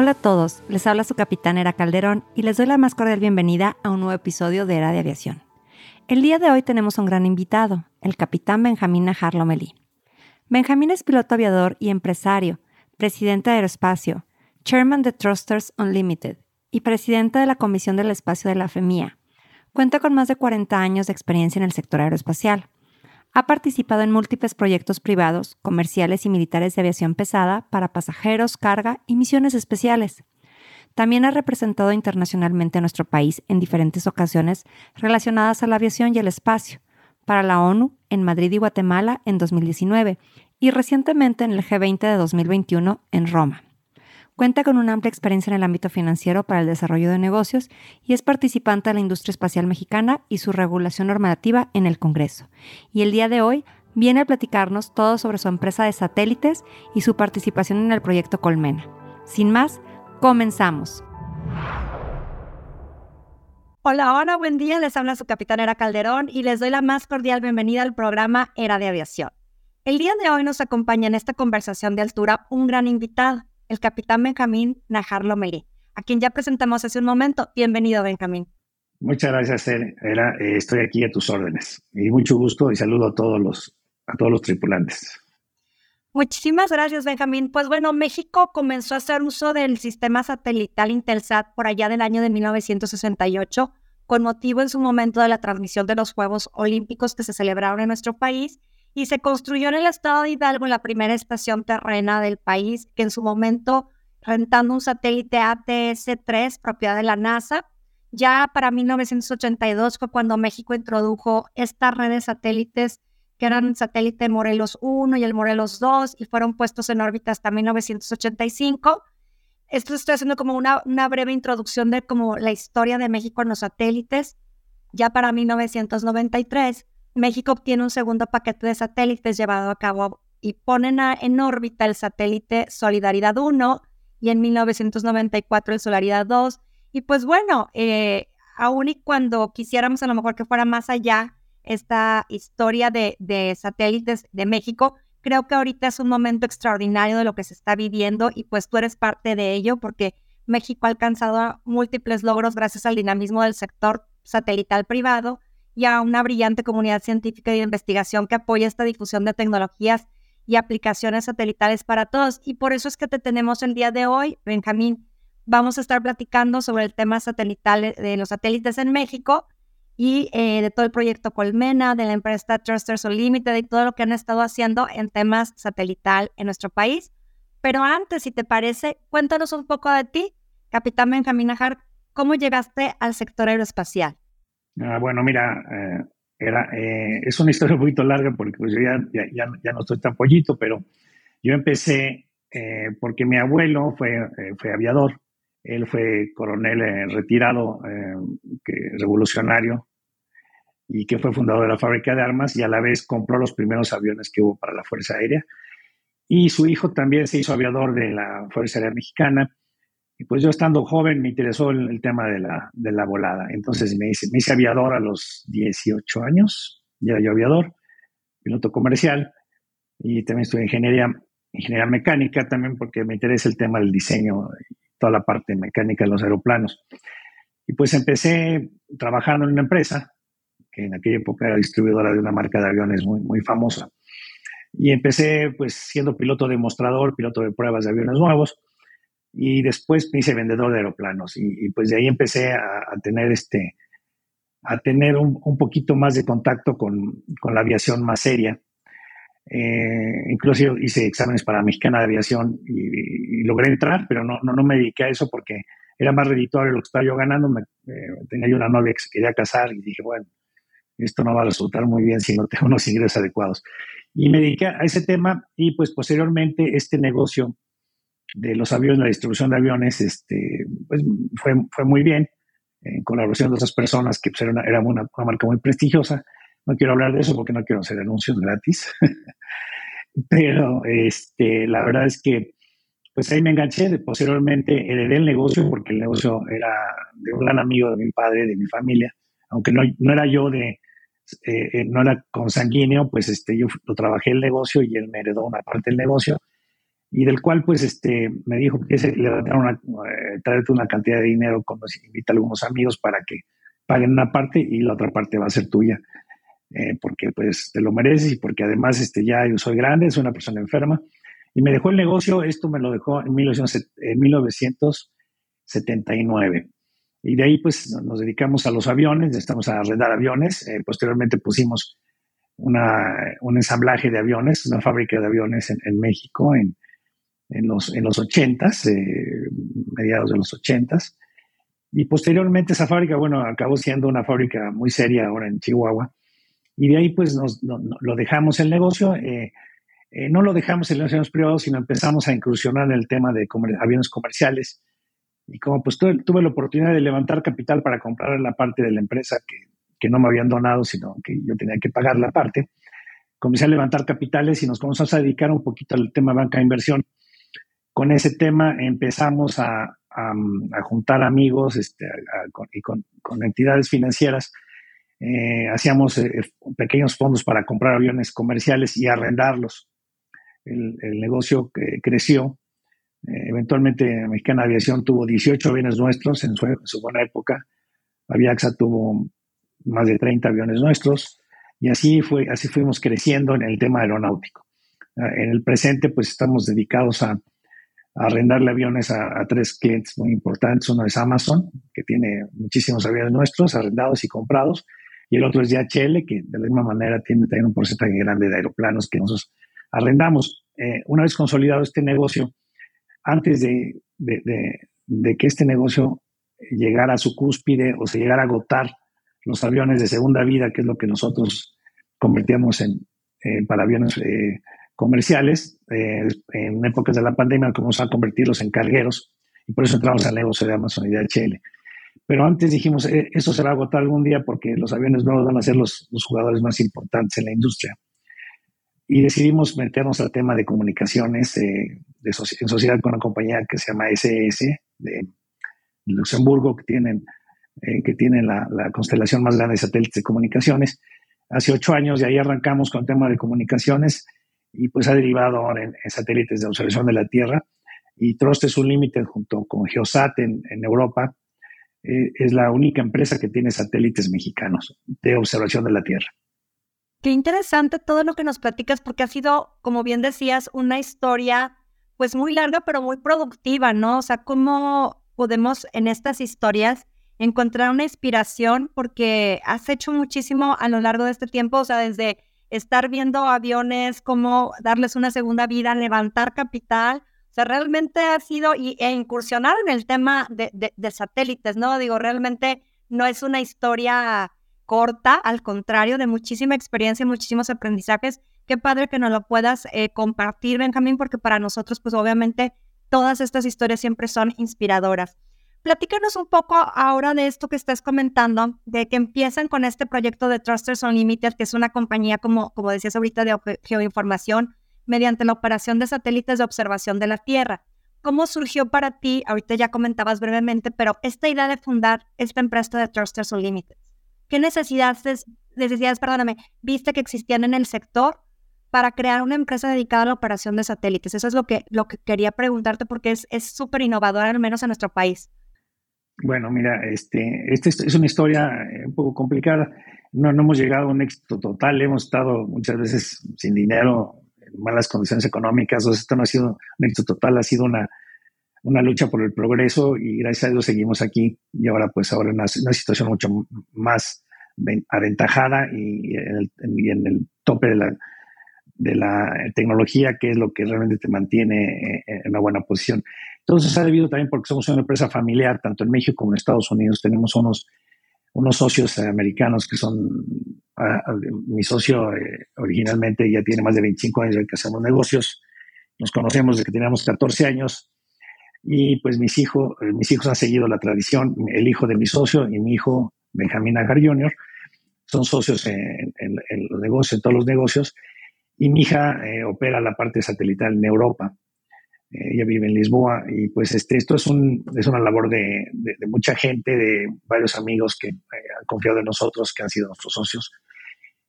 Hola a todos, les habla su capitán Era Calderón y les doy la más cordial bienvenida a un nuevo episodio de Era de Aviación. El día de hoy tenemos un gran invitado, el capitán Benjamín Najar Lomelí. Benjamín es piloto aviador y empresario, presidente de Aeroespacio, chairman de Trusters Unlimited y presidente de la Comisión del Espacio de la FEMIA. Cuenta con más de 40 años de experiencia en el sector aeroespacial ha participado en múltiples proyectos privados, comerciales y militares de aviación pesada para pasajeros, carga y misiones especiales. También ha representado internacionalmente a nuestro país en diferentes ocasiones relacionadas a la aviación y el espacio, para la ONU en Madrid y Guatemala en 2019 y recientemente en el G20 de 2021 en Roma. Cuenta con una amplia experiencia en el ámbito financiero para el desarrollo de negocios y es participante de la industria espacial mexicana y su regulación normativa en el Congreso. Y el día de hoy viene a platicarnos todo sobre su empresa de satélites y su participación en el proyecto Colmena. Sin más, comenzamos. Hola, hola, buen día. Les habla su capitán Era Calderón y les doy la más cordial bienvenida al programa Era de Aviación. El día de hoy nos acompaña en esta conversación de altura un gran invitado el capitán Benjamín Najar Lomelí, a quien ya presentamos hace un momento. Bienvenido, Benjamín. Muchas gracias, Era. Eh, estoy aquí a tus órdenes. Y mucho gusto y saludo a todos los, a todos los tripulantes. Muchísimas gracias, Benjamín. Pues bueno, México comenzó a hacer uso del sistema satelital Intelsat por allá del año de 1968, con motivo en su momento de la transmisión de los Juegos Olímpicos que se celebraron en nuestro país y se construyó en el estado de Hidalgo la primera estación terrena del país, que en su momento rentando un satélite ATS-3, propiedad de la NASA. Ya para 1982 fue cuando México introdujo esta red de satélites que eran el satélite Morelos 1 y el Morelos 2 y fueron puestos en órbita hasta 1985. Esto estoy haciendo como una, una breve introducción de como la historia de México en los satélites. Ya para 1993 México obtiene un segundo paquete de satélites llevado a cabo y ponen en órbita el satélite Solidaridad 1 y en 1994 el Solidaridad 2. Y pues bueno, eh, aún y cuando quisiéramos a lo mejor que fuera más allá esta historia de, de satélites de México, creo que ahorita es un momento extraordinario de lo que se está viviendo y pues tú eres parte de ello porque México ha alcanzado múltiples logros gracias al dinamismo del sector satelital privado y a una brillante comunidad científica y de investigación que apoya esta difusión de tecnologías y aplicaciones satelitales para todos. Y por eso es que te tenemos el día de hoy, Benjamín. Vamos a estar platicando sobre el tema satelital de los satélites en México y eh, de todo el proyecto Colmena, de la empresa Trusters Unlimited y todo lo que han estado haciendo en temas satelital en nuestro país. Pero antes, si te parece, cuéntanos un poco de ti, Capitán Benjamín Ajar, ¿cómo llegaste al sector aeroespacial? Ah, bueno, mira, eh, era, eh, es una historia un poquito larga porque pues, yo ya, ya, ya, no estoy tan pollito, pero yo empecé eh, porque mi abuelo fue, fue aviador. Él fue coronel retirado, que, revolucionario, y que fue fundador de la fábrica de armas y a la vez compró los primeros aviones que hubo para la Fuerza Aérea. Y su hijo también se hizo aviador de la Fuerza Aérea Mexicana y pues yo estando joven me interesó el, tema de la, de la, volada. Entonces me hice, aviador a los 18 años, ya yo aviador, piloto comercial, y también estudié ingeniería, ingeniería mecánica también porque me interesa el tema del diseño, toda la parte mecánica de los aeroplanos. Y pues empecé trabajando en una empresa que en aquella época era distribuidora de una marca de aviones muy, muy famosa. Y empecé pues siendo piloto demostrador, piloto de pruebas de aviones nuevos y después me hice vendedor de aeroplanos y, pues de ahí empecé a, tener este a tener un, un, poquito más de contacto con, con la aviación más seria. Eh, incluso hice exámenes para Mexicana de Aviación y, logré entrar, pero no, no, no, me dediqué a eso porque era más redituable lo que estaba yo ganando. Me, eh, tenía yo una novia que se quería casar y dije, bueno, esto no va a resultar muy bien si no tengo unos ingresos adecuados. Y me dediqué a ese tema y pues posteriormente este negocio de los aviones, la distribución de aviones, este, pues fue, fue muy bien, en colaboración de otras personas que pues, era, una, era una, marca muy prestigiosa. No quiero hablar de eso porque no quiero hacer anuncios gratis, pero este, la verdad es que pues ahí me enganché, posteriormente heredé el negocio porque el negocio era de un gran amigo de mi padre, de mi familia, aunque no, no era yo de, eh, eh, no era consanguíneo, pues este, yo lo trabajé el negocio y él me heredó una parte del negocio y del cual pues este, me dijo que se levantaron una, eh, traerte una cantidad de dinero cuando invita a algunos amigos para que paguen una parte y la otra parte va a ser tuya. porque pues te lo mereces y porque además este, ya yo soy grande, soy una persona enferma y me dejó el negocio, esto me lo dejó en, 1979. Y de ahí pues nos dedicamos a los aviones, estamos a arrendar aviones. Eh, posteriormente pusimos una, un ensamblaje de aviones, una fábrica de aviones en, México en, en, los, en los 80s, eh, mediados de los 80s. Y posteriormente esa fábrica, bueno, acabó siendo una fábrica muy seria ahora en Chihuahua. Y de ahí pues nos, lo dejamos el negocio. Eh, eh, no lo dejamos en los aviones privados, sino empezamos a incursionar en el tema de aviones comerciales. Y como pues tuve, tuve, la oportunidad de levantar capital para comprar la parte de la empresa que, que, no me habían donado, sino que yo tenía que pagar la parte, comencé a levantar capitales y nos comenzamos a dedicar un poquito al tema banca de inversión. Con ese tema empezamos a, juntar amigos este, y con, entidades financieras. Eh, hacíamos eh, pequeños fondos para comprar aviones comerciales y arrendarlos el, negocio creció. Eh, eventualmente Mexicana Aviación tuvo 18 aviones nuestros en su, buena época. Aviaxa tuvo más de 30 aviones nuestros y así, fue, así fuimos creciendo en el tema aeronáutico. Ah, en el presente pues estamos dedicados a, arrendarle aviones a, tres clientes muy importantes. Uno es Amazon, que tiene muchísimos aviones nuestros arrendados y comprados, y el otro es DHL, que de la misma manera tiene también un porcentaje grande de aeroplanos que nosotros arrendamos. Eh, una vez consolidado este negocio, antes de, que este negocio llegara a su cúspide o se llegara a agotar los aviones de segunda vida, que es lo que nosotros convertíamos en, para aviones eh, comerciales, eh, en épocas de la pandemia comenzamos a convertirlos en cargueros y por eso entramos al negocio de Amazon y de HL. Pero antes dijimos, eso se va agotar algún día porque los aviones nuevos van a ser los jugadores más importantes en la industria y decidimos meternos al tema de comunicaciones eh, de en sociedad con una compañía que se llama SS de Luxemburgo, que tienen, eh, que tienen la, constelación más grande de satélites de comunicaciones. Hace ocho años y ahí arrancamos con el tema de comunicaciones y pues ha derivado ahora en, satélites de observación de la Tierra. Y Trust es un límite junto con Geosat en, Europa. Eh, es la única empresa que tiene satélites mexicanos de observación de la Tierra. Qué interesante todo lo que nos platicas porque ha sido, como bien decías, una historia pues muy larga pero muy productiva, ¿no? O sea, cómo podemos en estas historias encontrar una inspiración porque has hecho muchísimo a lo largo de este tiempo, o sea, desde estar viendo aviones, cómo darles una segunda vida, levantar capital, o sea, realmente ha sido e incursionar en el tema de, de satélites, ¿no? Digo, realmente no es una historia corta, al contrario, de muchísima experiencia y muchísimos aprendizajes. Qué padre que nos lo puedas eh, compartir, Benjamín, porque para nosotros, pues obviamente, todas estas historias siempre son inspiradoras. Platícanos un poco ahora de esto que estás comentando, de que empiezan con este proyecto de Trusters Unlimited, que es una compañía, como, como decías ahorita, de geoinformación, mediante la operación de satélites de observación de la Tierra. ¿Cómo surgió para ti? Ahorita ya comentabas brevemente, pero esta idea de fundar esta empresa de Trusters Unlimited. ¿Qué necesidades, necesidades, perdóname, viste que existían en el sector para crear una empresa dedicada a la operación de satélites? Eso es lo que, lo que quería preguntarte porque es súper innovadora, al menos en nuestro país. Bueno, mira, este, este es una historia eh, un poco complicada. No, no hemos llegado a un éxito total. Hemos estado muchas veces sin dinero, en malas condiciones económicas. O esto no ha sido un éxito total, ha sido una, una lucha por el progreso y gracias a Dios seguimos aquí y ahora pues ahora en una, situación mucho más aventajada y en el, tope de la, de la tecnología, que es lo que realmente te mantiene en una buena posición. Entonces ha debido también porque somos una empresa familiar, tanto en México como en Estados Unidos. Tenemos unos, unos socios americanos que son, mi socio eh, originalmente ya tiene más de 25 años que hacemos negocios. Nos conocemos desde que teníamos 14 años Y pues mis hijos, mis hijos han seguido la tradición, el hijo de mi socio y mi hijo Benjamín Agar Jr. son socios en, los negocios, en todos los negocios, y mi hija eh, opera la parte satelital en Europa. Eh, ella vive en Lisboa y pues este, esto es, un, es una labor de, mucha gente, de varios amigos que eh, han confiado en nosotros, que han sido nuestros socios.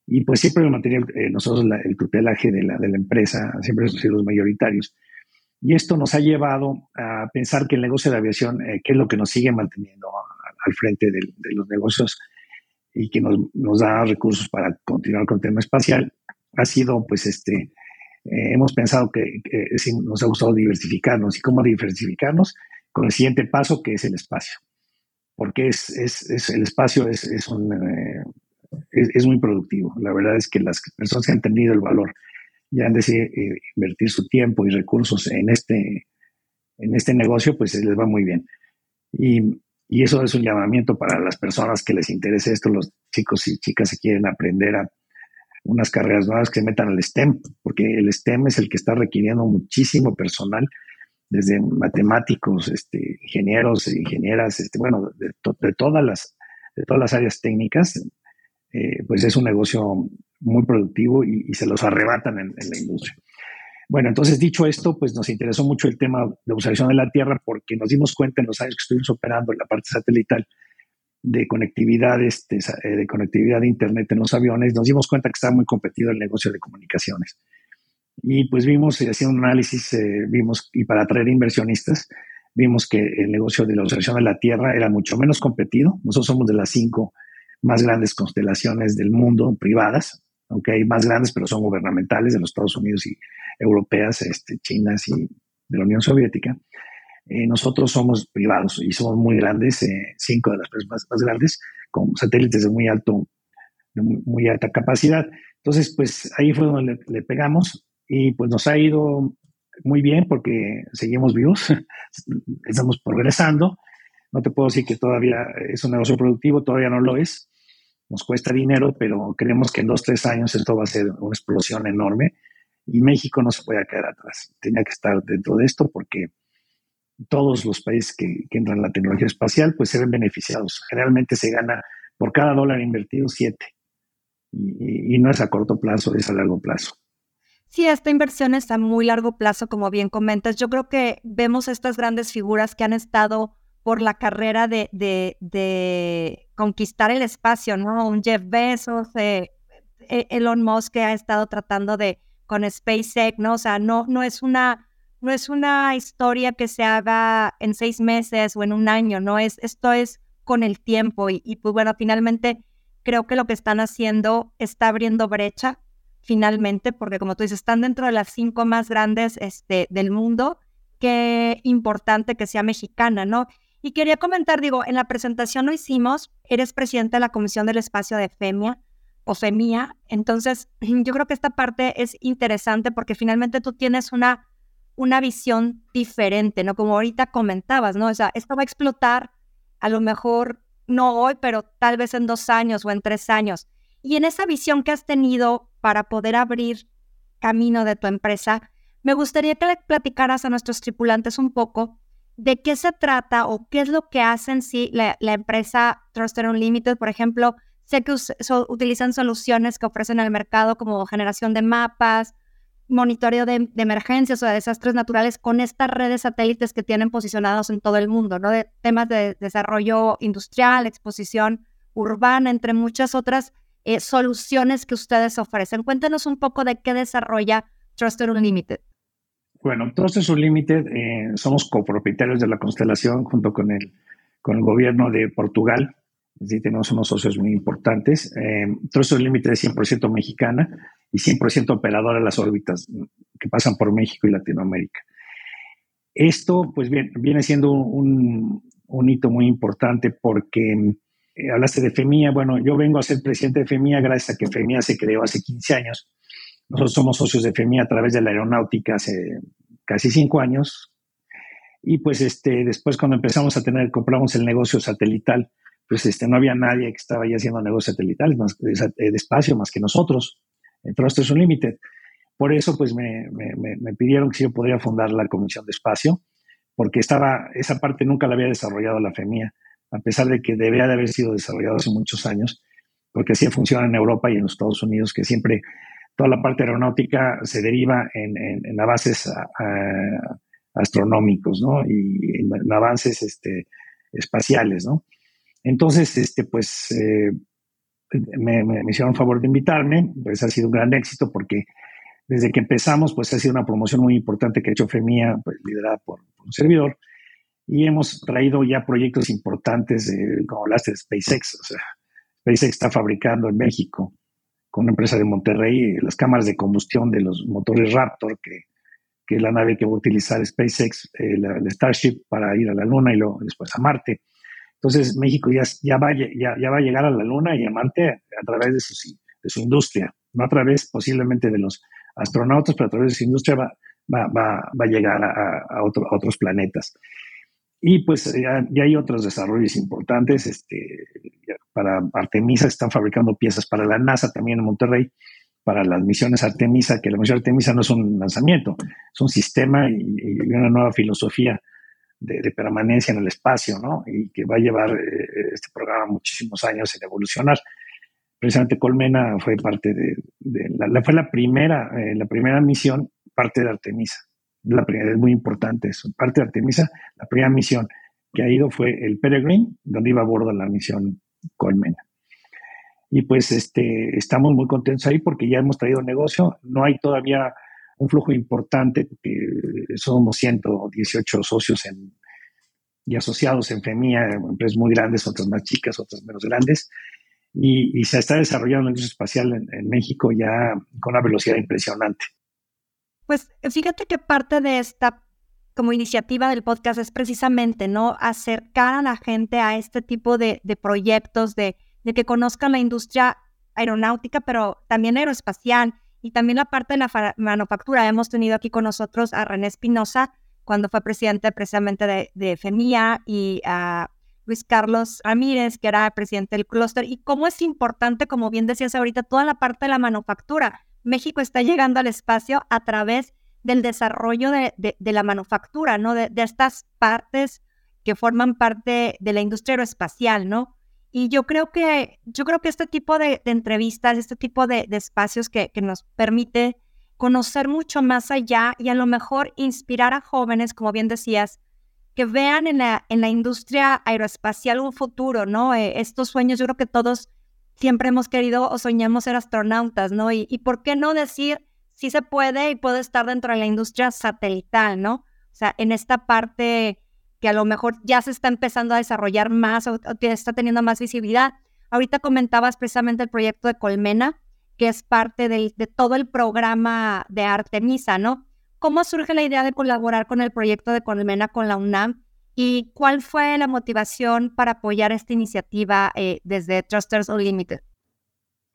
Y pues siempre el material, nosotros el tutelaje de la, de la empresa, siempre hemos sido los mayoritarios. Y esto nos ha llevado a pensar que el negocio de aviación, que es lo que nos sigue manteniendo al frente de, los negocios y que nos, nos, da recursos para continuar con el tema espacial, ha sido pues este, eh, hemos pensado que, nos ha gustado diversificarnos. ¿Y cómo diversificarnos? Con el siguiente paso, que es el espacio. Porque es, es, el espacio es, es, un, eh, es, muy productivo. La verdad es que las personas que han tenido el valor y han decidido eh, invertir su tiempo y recursos en este, en este negocio, pues les va muy bien. Y, y eso es un llamamiento para las personas que les interese esto, los chicos y chicas que quieren aprender a unas carreras nuevas que se metan al STEM, porque el STEM es el que está requiriendo muchísimo personal, desde matemáticos, este, ingenieros, ingenieras, este, bueno, de, todas las, de todas las áreas técnicas, eh, pues es un negocio muy productivo y, se los arrebatan en, la industria. Bueno, entonces dicho esto, pues nos interesó mucho el tema de observación de la Tierra porque nos dimos cuenta en los años que estuvimos operando en la parte satelital de conectividad, este, eh, de conectividad de Internet en los aviones, nos dimos cuenta que estaba muy competido el negocio de comunicaciones. Y pues vimos, eh, haciendo un análisis, eh, vimos, y para atraer inversionistas, vimos que el negocio de la observación de la Tierra era mucho menos competido. Nosotros somos de las cinco más grandes constelaciones del mundo privadas, aunque hay más grandes, pero son gubernamentales de los Estados Unidos y europeas, este, chinas y de la Unión Soviética. Eh, nosotros somos privados y somos muy grandes, eh, cinco de las empresas más, grandes, con satélites de muy alto, de muy, alta capacidad. Entonces, pues ahí fue donde le, pegamos y pues nos ha ido muy bien porque seguimos vivos, estamos progresando. No te puedo decir que todavía es un negocio productivo, todavía no lo es. Nos cuesta dinero, pero creemos que en dos, tres años esto va a ser una explosión enorme y México no se puede quedar atrás. Tenía que estar dentro de esto porque todos los países que, entran en la tecnología espacial, pues se ven beneficiados. Generalmente se gana por cada dólar invertido siete. Y, no es a corto plazo, es a largo plazo. Sí, esta inversión está a muy largo plazo, como bien comentas. Yo creo que vemos estas grandes figuras que han estado por la carrera de, de, conquistar el espacio, ¿no? Un Jeff Bezos, eh, e-, Elon Musk que ha estado tratando de con SpaceX, ¿no? O sea, no, no es una no es una historia que se haga en seis meses o en un año, no es, esto es con el tiempo y, pues bueno, finalmente creo que lo que están haciendo está abriendo brecha finalmente, porque como tú dices, están dentro de las cinco más grandes este, del mundo, qué importante que sea mexicana, ¿no? Y quería comentar, digo, en la presentación lo hicimos, eres presidente de la Comisión del Espacio de FEMIA o FEMIA, entonces yo creo que esta parte es interesante porque finalmente tú tienes una una visión diferente, ¿no? Como ahorita comentabas, ¿no? O sea, esto va a explotar a lo mejor no hoy, pero tal vez en dos años o en tres años. Y en esa visión que has tenido para poder abrir camino de tu empresa, me gustaría que le platicaras a nuestros tripulantes un poco de qué se trata o qué es lo que hacen si la, empresa Trusted Unlimited, por ejemplo, sé que utilizan soluciones que ofrecen al mercado como generación de mapas, monitoreo de, emergencias o de desastres naturales con estas redes satélites que tienen posicionados en todo el mundo, ¿no? De temas de desarrollo industrial, exposición urbana, entre muchas otras eh, soluciones que ustedes ofrecen. Cuéntanos un poco de qué desarrolla Trusted Unlimited. Bueno, Trusted Unlimited eh, somos copropietarios de la constelación junto con el, con el gobierno de Portugal. Sí, tenemos unos socios muy importantes. Eh, Trusted Unlimited es 100% mexicana y 100% operadora en las órbitas que pasan por México y Latinoamérica. Esto, pues, bien, viene siendo un, un, hito muy importante porque eh, hablaste de FEMIA. Bueno, yo vengo a ser presidente de FEMIA gracias a que FEMIA se creó hace 15 años. Nosotros somos socios de FEMIA a través de la aeronáutica hace casi cinco años. Y pues este, después cuando empezamos a tener, compramos el negocio satelital, pues este, no había nadie que estaba ya haciendo negocios satelitales más de, de espacio más que nosotros en Trust Unlimited. Por eso, pues me, me, me, pidieron que si yo podría fundar la Comisión de Espacio, porque estaba, esa parte nunca la había desarrollado la FEMIA, a pesar de que debía de haber sido desarrollado hace muchos años, porque así funciona en Europa y en los Estados Unidos, que siempre toda la parte aeronáutica se deriva en, en, avances astronómicos, ¿no? Y en, avances este, espaciales, ¿no? Entonces, este, pues, eh, me, me, hicieron favor de invitarme, pues ha sido un gran éxito porque desde que empezamos, pues ha sido una promoción muy importante que ha hecho FEMIA, pues, liderada por, un servidor, y hemos traído ya proyectos importantes, como hablaste de SpaceX, o sea, SpaceX está fabricando en México con una empresa de Monterrey las cámaras de combustión de los motores Raptor, que, es la nave que va a utilizar SpaceX, el Starship, para ir a la Luna y luego después a Marte. Entonces México ya, ya, va, ya, ya va a llegar a la Luna y a Marte a través de su, de su industria, no a través posiblemente de los astronautas, pero a través de su industria va, va, va, va a llegar a, a, otros planetas. Y pues ya, hay otros desarrollos importantes. Este, para Artemisa están fabricando piezas para la NASA también en Monterrey, para las misiones Artemisa, que la misión Artemisa no es un lanzamiento, es un sistema y, una nueva filosofía de, permanencia en el espacio, ¿no? Y que va a llevar eh, este programa muchísimos años en evolucionar precisamente Colmena fue parte de, la, fue la primera, eh, la primera misión, parte de Artemisa. La primera, es muy importante eso. Parte de Artemisa, la primera misión que ha ido fue el Peregrine, donde iba a bordo la misión Colmena. Y pues este, estamos muy contentos ahí porque ya hemos traído negocio. No hay todavía un flujo importante, porque somos 118 socios y asociados en FEMIA, empresas muy grandes, otras más chicas, otras menos grandes y, se está desarrollando la industria espacial en, México ya con una velocidad impresionante. Pues fíjate que parte de esta como iniciativa del podcast es precisamente, ¿no? Acercar a la gente a este tipo de, proyectos, de, que conozcan la industria aeronáutica, pero también aeroespacial y también la parte de la manufactura. Hemos tenido aquí con nosotros a René Espinosa, cuando fue presidente precisamente de, de FEMIA y a Luis Carlos Ramírez, que era presidente del clúster, y cómo es importante, como bien decías ahorita, toda la parte de la manufactura. México está llegando al espacio a través del desarrollo de, la manufactura, ¿no? De, estas partes que forman parte de la industria aeroespacial, ¿no? Y yo creo que, yo creo que este tipo de, entrevistas, este tipo de, espacios que, nos permite conocer mucho más allá y a lo mejor inspirar a jóvenes, como bien decías, que vean en la, en la industria aeroespacial un futuro, ¿no? Eh, estos sueños, yo creo que todos siempre hemos querido o soñamos ser astronautas, ¿no? Y, por qué no decir si se puede y puede estar dentro de la industria satelital, ¿no? O sea, en esta parte que a lo mejor ya se está empezando a desarrollar más o, que está teniendo más visibilidad. Ahorita comentabas precisamente el proyecto de Colmena, que es parte de todo el programa de Artemisa, ¿no? ¿Cómo surge la idea de colaborar con el proyecto de Colmena con la UNAM? ¿Y cuál fue la motivación para apoyar esta iniciativa eh, desde Trusters Unlimited?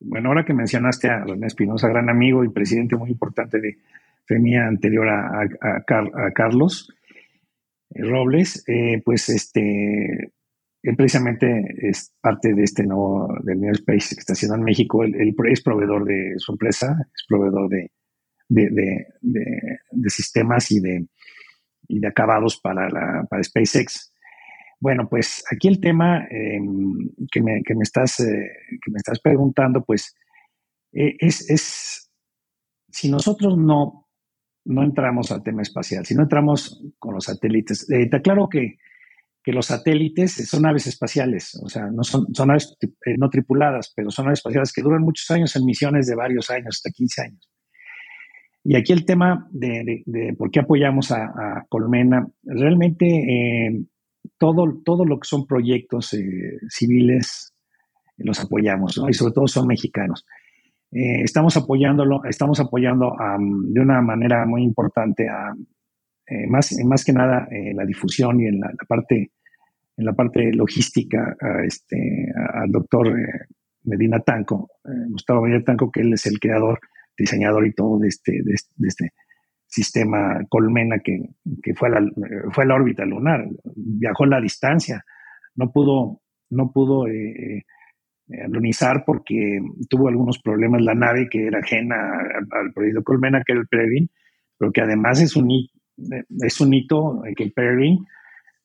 Bueno, ahora que mencionaste a René Espinosa, gran amigo y presidente muy importante de FEMIA anterior a, Carlos Robles, eh, pues este, precisamente es parte de este nuevo, del New Space que está haciendo en México. Él, es proveedor de su empresa, es proveedor de, de, sistemas y de, de acabados para, la, para SpaceX. Bueno, pues aquí el tema em, que, me, estás, eh, que me estás preguntando, pues eh, es, si nosotros no, no entramos al tema espacial, si no entramos con los satélites, eh, está claro que, que, los satélites son aves espaciales, o sea, no son, son aves no tripuladas, pero son aves espaciales que duran muchos años en misiones de varios años, hasta 15 años. Y aquí el tema de, por qué apoyamos a, Colmena, realmente eh, todo, todo lo que son proyectos eh, civiles los apoyamos, y sobre todo son mexicanos. Eh, estamos apoyándolo, estamos apoyando de una manera muy importante a, más, más que nada la difusión y en la, parte en la parte logística este, al doctor Medina Tanco, Gustavo Medina Tanco, que él es el creador diseñador y todo de este, de este, sistema Colmena que, fue, a la, fue la órbita lunar, viajó la distancia, no pudo, no pudo eh, eh porque tuvo algunos problemas la nave que era ajena al, proyecto Colmena, que era el Peregrine, pero que además es un, es un hito que Peregrine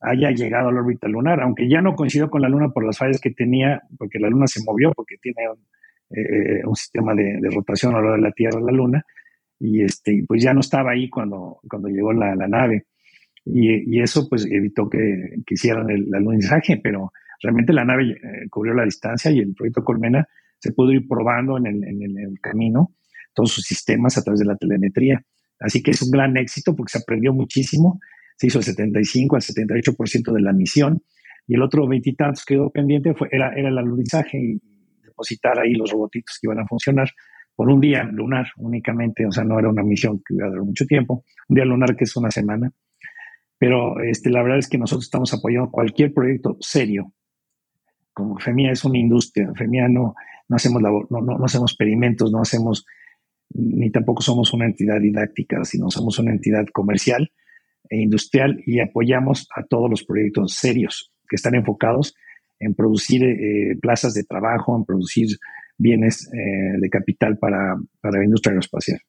haya llegado a la órbita lunar, aunque ya no coincidió con la Luna por las fallas que tenía, porque la Luna se movió, porque tiene un, eh, sistema de, rotación a lo de la Tierra la Luna, y este, pues ya no estaba ahí cuando, cuando llegó la, nave. Y, eso pues evitó que, que hicieran el, alunizaje, pero realmente la nave eh, cubrió la distancia y el proyecto Colmena se pudo ir probando en el, camino todos sus sistemas a través de la telemetría. Así que es un gran éxito porque se aprendió muchísimo se hizo el 75 al 78% de la misión y el otro veintitantos que quedó pendiente fue, era, era el alunizaje y depositar ahí los robotitos que iban a funcionar por un día lunar únicamente, o sea, no era una misión que iba a durar mucho tiempo, un día lunar que es una semana, pero este, la verdad es que nosotros estamos apoyando cualquier proyecto serio, como FEMIA es una industria, FEMIA no, no, hacemos, labor, no, no, no hacemos experimentos, no hacemos, ni tampoco somos una entidad didáctica, sino somos una entidad comercial e industrial y apoyamos a todos los proyectos serios que están enfocados en producir eh, plazas de trabajo, en producir bienes eh, de capital para, la industria aeroespacial.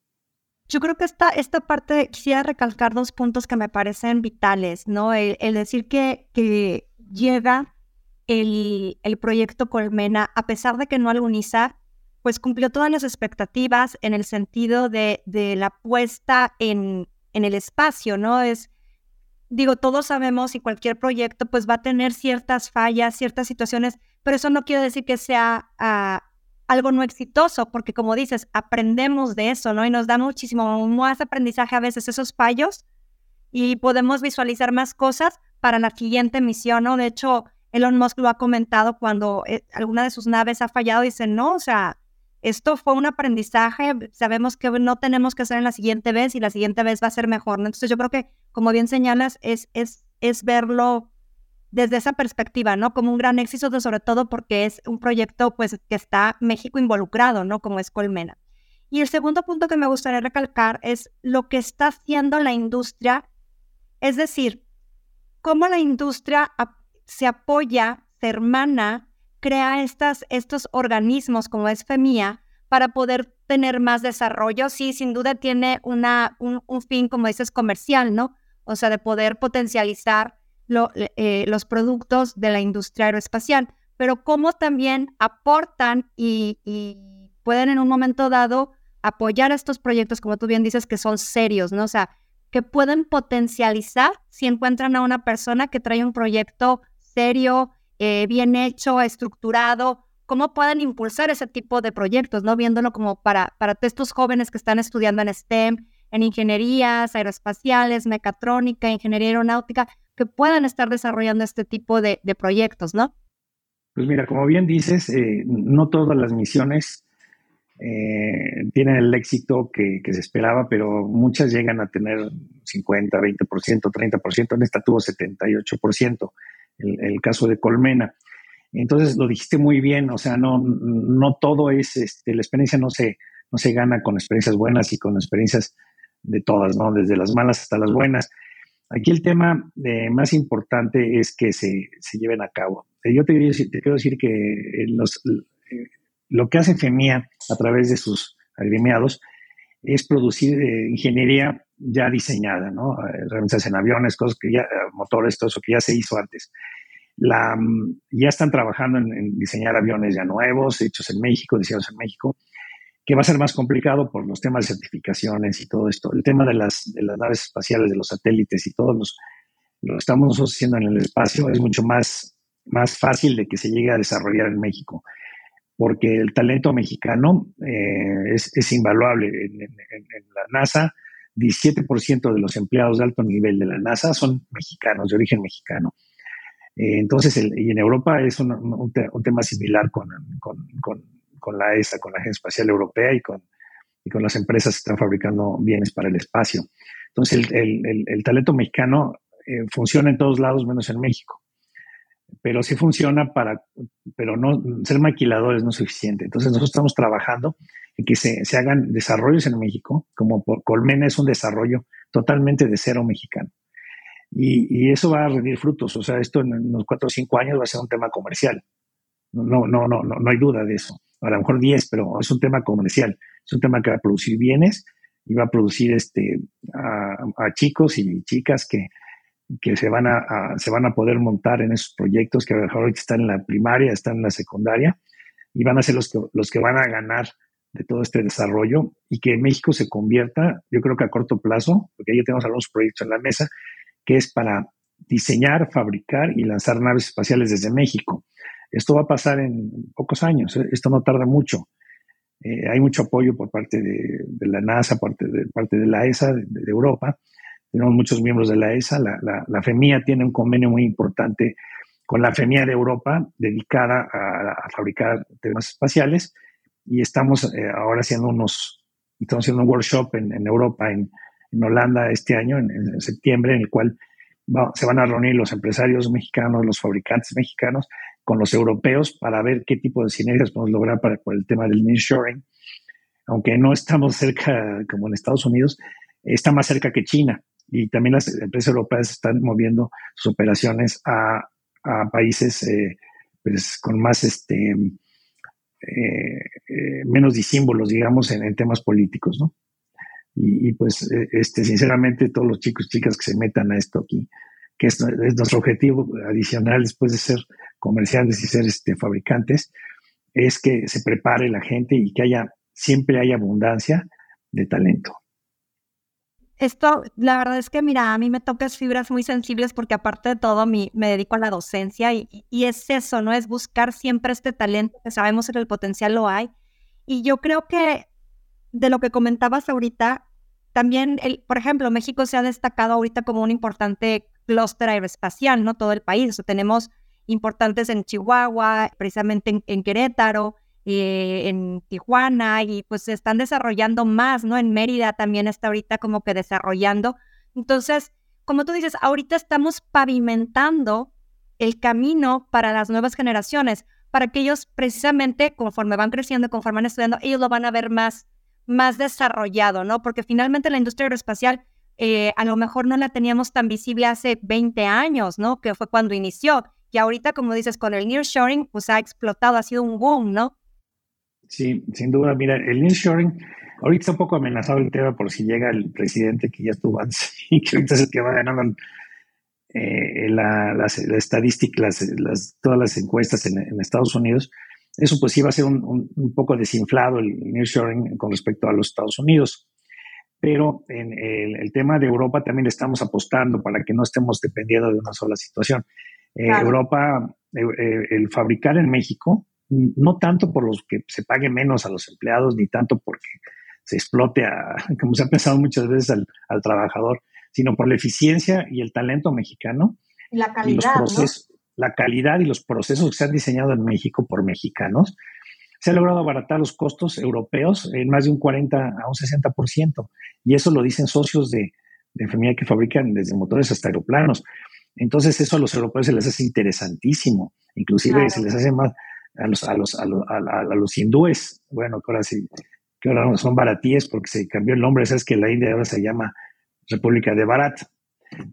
Yo creo que esta, esta parte, quisiera recalcar dos puntos que me parecen vitales, ¿no? El, decir que, que llega el, el, proyecto Colmena, a pesar de que no aluniza, pues cumplió todas las expectativas en el sentido de, de la puesta en, en el espacio, ¿no? Es, digo, todos sabemos y cualquier proyecto pues va a tener ciertas fallas, ciertas situaciones, pero eso no quiere decir que sea ah, algo no exitoso, porque como dices, aprendemos de eso, ¿no? Y nos da muchísimo más aprendizaje a veces esos fallos y podemos visualizar más cosas para la siguiente misión, ¿no? De hecho, Elon Musk lo ha comentado cuando eh, alguna de sus naves ha fallado, dice, no, o sea, esto fue un aprendizaje, sabemos que no tenemos que hacer en la siguiente vez y la siguiente vez va a ser mejor. ¿no? Entonces yo creo que, como bien señalas, es, es, es verlo desde esa perspectiva, ¿no? Como un gran éxito, sobre todo porque es un proyecto pues que está México involucrado, ¿no? Como es Colmena. Y el segundo punto que me gustaría recalcar es lo que está haciendo la industria, es decir, cómo la industria se apoya, se hermana crea estas, estos organismos como es FEMIA para poder tener más desarrollo. Sí, sin duda tiene una, un, fin, como dices, comercial, ¿no? O sea, de poder potencializar eh, los productos de la industria aeroespacial, pero cómo también aportan y, y pueden en un momento dado apoyar estos proyectos, como tú bien dices, que son serios, ¿no? O sea, que pueden potencializar si encuentran a una persona que trae un proyecto serio, eh, bien hecho, estructurado, cómo pueden impulsar ese tipo de proyectos, ¿no? Viéndolo como para, para estos jóvenes que están estudiando en STEM, en ingenierías aeroespaciales, mecatrónica, ingeniería aeronáutica, que puedan estar desarrollando este tipo de, proyectos, ¿no? Pues mira, como bien dices, eh, no todas las misiones eh, tienen el éxito que, se esperaba, pero muchas llegan a tener 50, 20%, 30%, en esta tuvo 78% el, caso de Colmena. Entonces lo dijiste muy bien, o sea, no, no todo es, este, la experiencia no se, no se gana con experiencias buenas y con experiencias de todas, ¿no? Desde las malas hasta las buenas. Aquí el tema eh, más importante es que se, lleven a cabo. Eh, yo te, te quiero decir que eh, los, lo que hace FEMIA a través de sus agremiados es producir ingeniería ya diseñada, ¿no? Herramientas en aviones, cosas que ya, motores, todo eso que ya se hizo antes. La, mm, ya están trabajando en, diseñar aviones ya nuevos, hechos en México, diseñados en México, que va a ser más complicado por los temas de certificaciones y todo esto. El tema de las, de las naves espaciales, de los satélites y todos los, lo estamos nosotros haciendo en el espacio es mucho más, más fácil de que se llegue a desarrollar en México, porque el talento mexicano eh, es, es, invaluable. En, en la NASA, 17% de los empleados de alto nivel de la NASA son mexicanos, de origen mexicano. Eh, entonces, y en Europa es un, tema similar con, la ESA, con la Agencia Espacial Europea y con, con las empresas que están fabricando bienes para el espacio. Entonces, el, talento mexicano eh, funciona en todos lados menos en México. Pero sí funciona para, pero no, ser maquiladores no es suficiente. Entonces, nosotros estamos trabajando que se, hagan desarrollos en México, como por Colmena es un desarrollo totalmente de cero mexicano. Y, eso va a rendir frutos. O sea, esto en unos cuatro o cinco años va a ser un tema comercial. No, no, no, no, no hay duda de eso. A lo mejor diez, pero es un tema comercial. Es un tema que va a producir bienes iba a producir este, a, chicos y chicas que, que se, van a, se van a poder montar en esos proyectos que a lo mejor están en la primaria, están en la secundaria, y van a ser los que, los que van a ganar de todo este desarrollo y que México se convierta, yo creo que a corto plazo, porque ya tenemos algunos proyectos en la mesa, que es para diseñar, fabricar y lanzar naves espaciales desde México. Esto va a pasar en pocos años, ¿eh? esto no tarda mucho. Eh, hay mucho apoyo por parte de, la NASA, por parte de, parte de la ESA de, Europa. Tenemos muchos miembros de la ESA. La, la, FEMIA tiene un convenio muy importante con la FEMIA de Europa dedicada a, fabricar temas espaciales y estamos eh, ahora haciendo unos, estamos haciendo un workshop en, Europa, en, Holanda este año, en, septiembre, en el cual se van a reunir los empresarios mexicanos, los fabricantes mexicanos con los europeos para ver qué tipo de sinergias podemos lograr para, por el tema del nearshoring. Aunque no estamos cerca como en Estados Unidos, está más cerca que China y también las empresas europeas están moviendo sus operaciones a, países eh, pues, con más este, eh, eh, menos disímbolos, digamos, en, temas políticos, ¿no? Y, pues, este, sinceramente, todos los chicos y chicas que se metan a esto aquí, que es, nuestro objetivo adicional después de ser comerciales y ser este, fabricantes, es que se prepare la gente y que haya, siempre haya abundancia de talento. Esto, la verdad es que, mira, a mí me tocas fibras muy sensibles porque aparte de todo me dedico a la docencia y, y, es eso, ¿no? Es buscar siempre este talento que sabemos que el potencial lo hay. Y yo creo que de lo que comentabas ahorita, también, el, por ejemplo, México se ha destacado ahorita como un importante clúster aeroespacial, ¿no? Todo el país. O tenemos importantes en Chihuahua, precisamente en, Querétaro, eh, en Tijuana, y pues se están desarrollando más, ¿no? En Mérida también está ahorita como que desarrollando. Entonces, como tú dices, ahorita estamos pavimentando el camino para las nuevas generaciones, para que ellos precisamente, conforme van creciendo, conforme van estudiando, ellos lo van a ver más, más desarrollado, ¿no? Porque finalmente la industria aeroespacial eh, a lo mejor no la teníamos tan visible hace 20 años, ¿no? Que fue cuando inició. Y ahorita, como dices, con el nearshoring, pues ha explotado, ha sido un boom, ¿no? Sí, sin duda. Mira, el nearshoring, ahorita está un poco amenazado el tema por si llega el presidente que ya estuvo antes y que ahorita es el que va ganando eh, la, las, estadísticas, las, todas las encuestas en, Estados Unidos. Eso pues sí va a ser un, un poco desinflado el nearshoring con respecto a los Estados Unidos pero en el, tema de Europa también estamos apostando para que no estemos dependiendo de una sola situación. Eh, Europa, eh, eh, el fabricar en México, no tanto por los que se pague menos a los empleados, ni tanto porque se explote, a, como se ha pensado muchas veces, al, trabajador, sino por la eficiencia y el talento mexicano. La calidad. La calidad y los procesos que se han diseñado en México por mexicanos se ha logrado abaratar los costos europeos en más de un 40 a un 60%. Y eso lo dicen socios de, de enfermedad que fabrican desde motores hasta aeroplanos. Entonces eso a los europeos se les hace interesantísimo. Inclusive se les hace más a los, a los, a los, a, los hindúes. Bueno, que ahora sí, que ahora son baratíes porque se cambió el nombre. Sabes que la India ahora se llama República de Barat,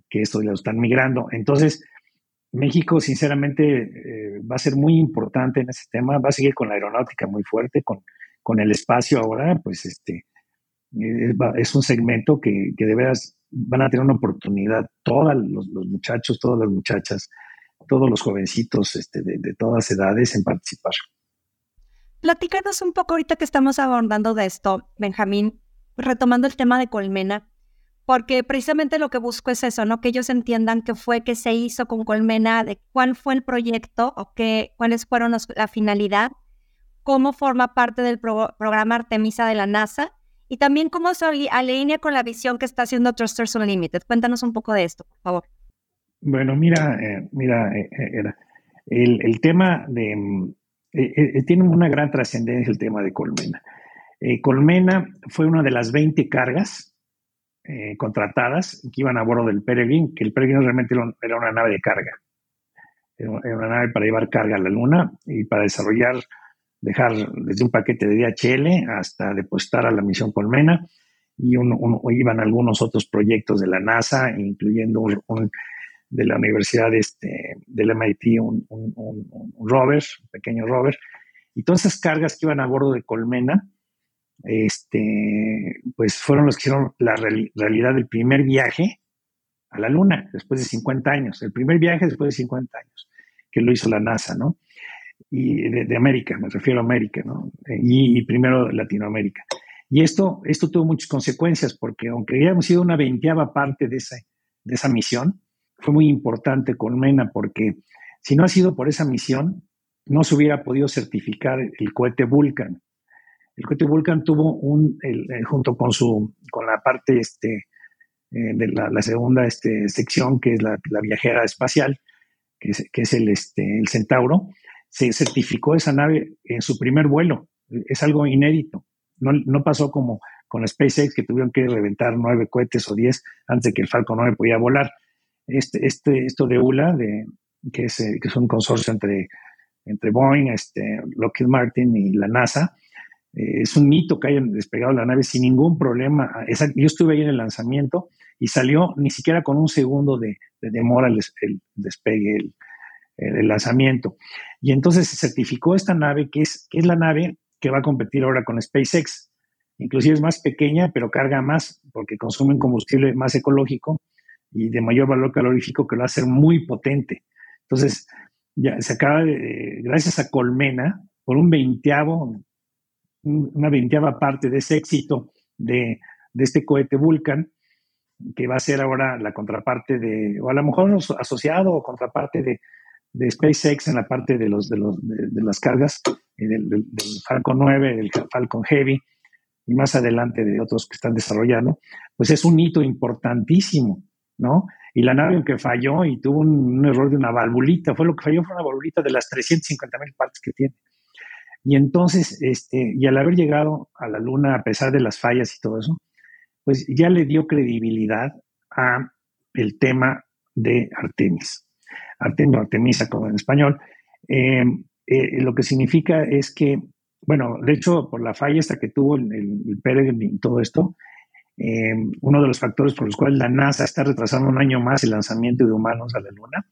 que esto ya lo están migrando. Entonces, México, sinceramente, eh, va a ser muy importante en ese tema, va a seguir con la aeronáutica muy fuerte, con, con el espacio ahora, pues este, eh, es un segmento que, que, de veras van a tener una oportunidad, todos los, muchachos, todas las muchachas, todos los jovencitos este, de, todas edades en participar. Platícanos un poco ahorita que estamos abordando de esto, Benjamín, retomando el tema de Colmena porque precisamente lo que busco es eso, ¿no? Que ellos entiendan qué fue que se hizo con Colmena, de cuál fue el proyecto o qué, cuáles fueron la finalidad, cómo forma parte del programa Artemisa de la NASA y también cómo se alinea con la visión que está haciendo Trusters Unlimited. Cuéntanos un poco de esto, por favor. Bueno, mira, eh, mira, eh, eh, el, tema de... Mm, tiene una gran trascendencia el tema de Colmena. Colmena fue una de las 20 cargas eh, contratadas que iban a bordo del Peregrine, que el Peregrine realmente era una nave de carga. Era una nave para llevar carga a la Luna y para desarrollar, dejar desde un paquete de DHL hasta depositar a la misión Colmena. Y iban algunos otros proyectos de la NASA, incluyendo un, de la Universidad este, del MIT, un, un, rover, un pequeño rover. Y todas esas cargas que iban a bordo de Colmena, este, pues fueron los que hicieron la realidad del primer viaje a la Luna, después de 50 años, el primer viaje después de 50 años, que lo hizo la NASA, ¿no? Y de, América, me refiero a América, ¿no? Y, primero Latinoamérica. Y esto, esto tuvo muchas consecuencias, porque aunque habíamos sido una veinteava parte de esa, de esa misión, fue muy importante Colmena, porque si no ha sido por esa misión, no se hubiera podido certificar el cohete Vulcan. El cohete Vulcan tuvo un, eh, junto con su, con la parte este, eh, de la, segunda este, sección, que es la, viajera espacial, que es, que es el, este, el Centauro, se certificó esa nave en su primer vuelo. Es algo inédito. No, no pasó como con SpaceX, que tuvieron que reventar nueve cohetes o diez antes de que el Falcon 9 podía volar. Este, este, esto de ULA, de, que, es, eh, que es un consorcio entre, entre Boeing, este, Lockheed Martin y la NASA, eh, es un mito que hayan despegado la nave sin ningún problema. yo estuve ahí en el lanzamiento y salió ni siquiera con un segundo de, demora el, despegue, el, lanzamiento. Y entonces se certificó esta nave, que es, que es la nave que va a competir ahora con SpaceX. Inclusive es más pequeña, pero carga más porque consume combustible más ecológico y de mayor valor calorífico que lo va a hacer muy potente. Entonces, ya se acaba de, gracias a Colmena, por un veinteavo, una veinteava parte de ese éxito de, de este cohete Vulcan, que va a ser ahora la contraparte de, o a lo mejor asociado o contraparte de, de SpaceX en la parte de, los, de, los, de, las cargas, eh, del, del, Falcon 9, del Falcon Heavy y más adelante de otros que están desarrollando, pues es un hito importantísimo, ¿no? Y la nave, aunque falló y tuvo un, error de una valvulita, fue lo que falló, fue una valvulita de las 350 mil partes que tiene. Y entonces, este, y al haber llegado a la Luna, a pesar de las fallas y todo eso, pues ya le dio credibilidad a el tema de Artemis. Artemis, Artemisa como en español, eh, eh, lo que significa es que, bueno, de hecho, por la falla hasta que tuvo el, el, Peregrine y todo esto, eh, uno de los factores por los cuales la NASA está retrasando un año más el lanzamiento de humanos a la Luna,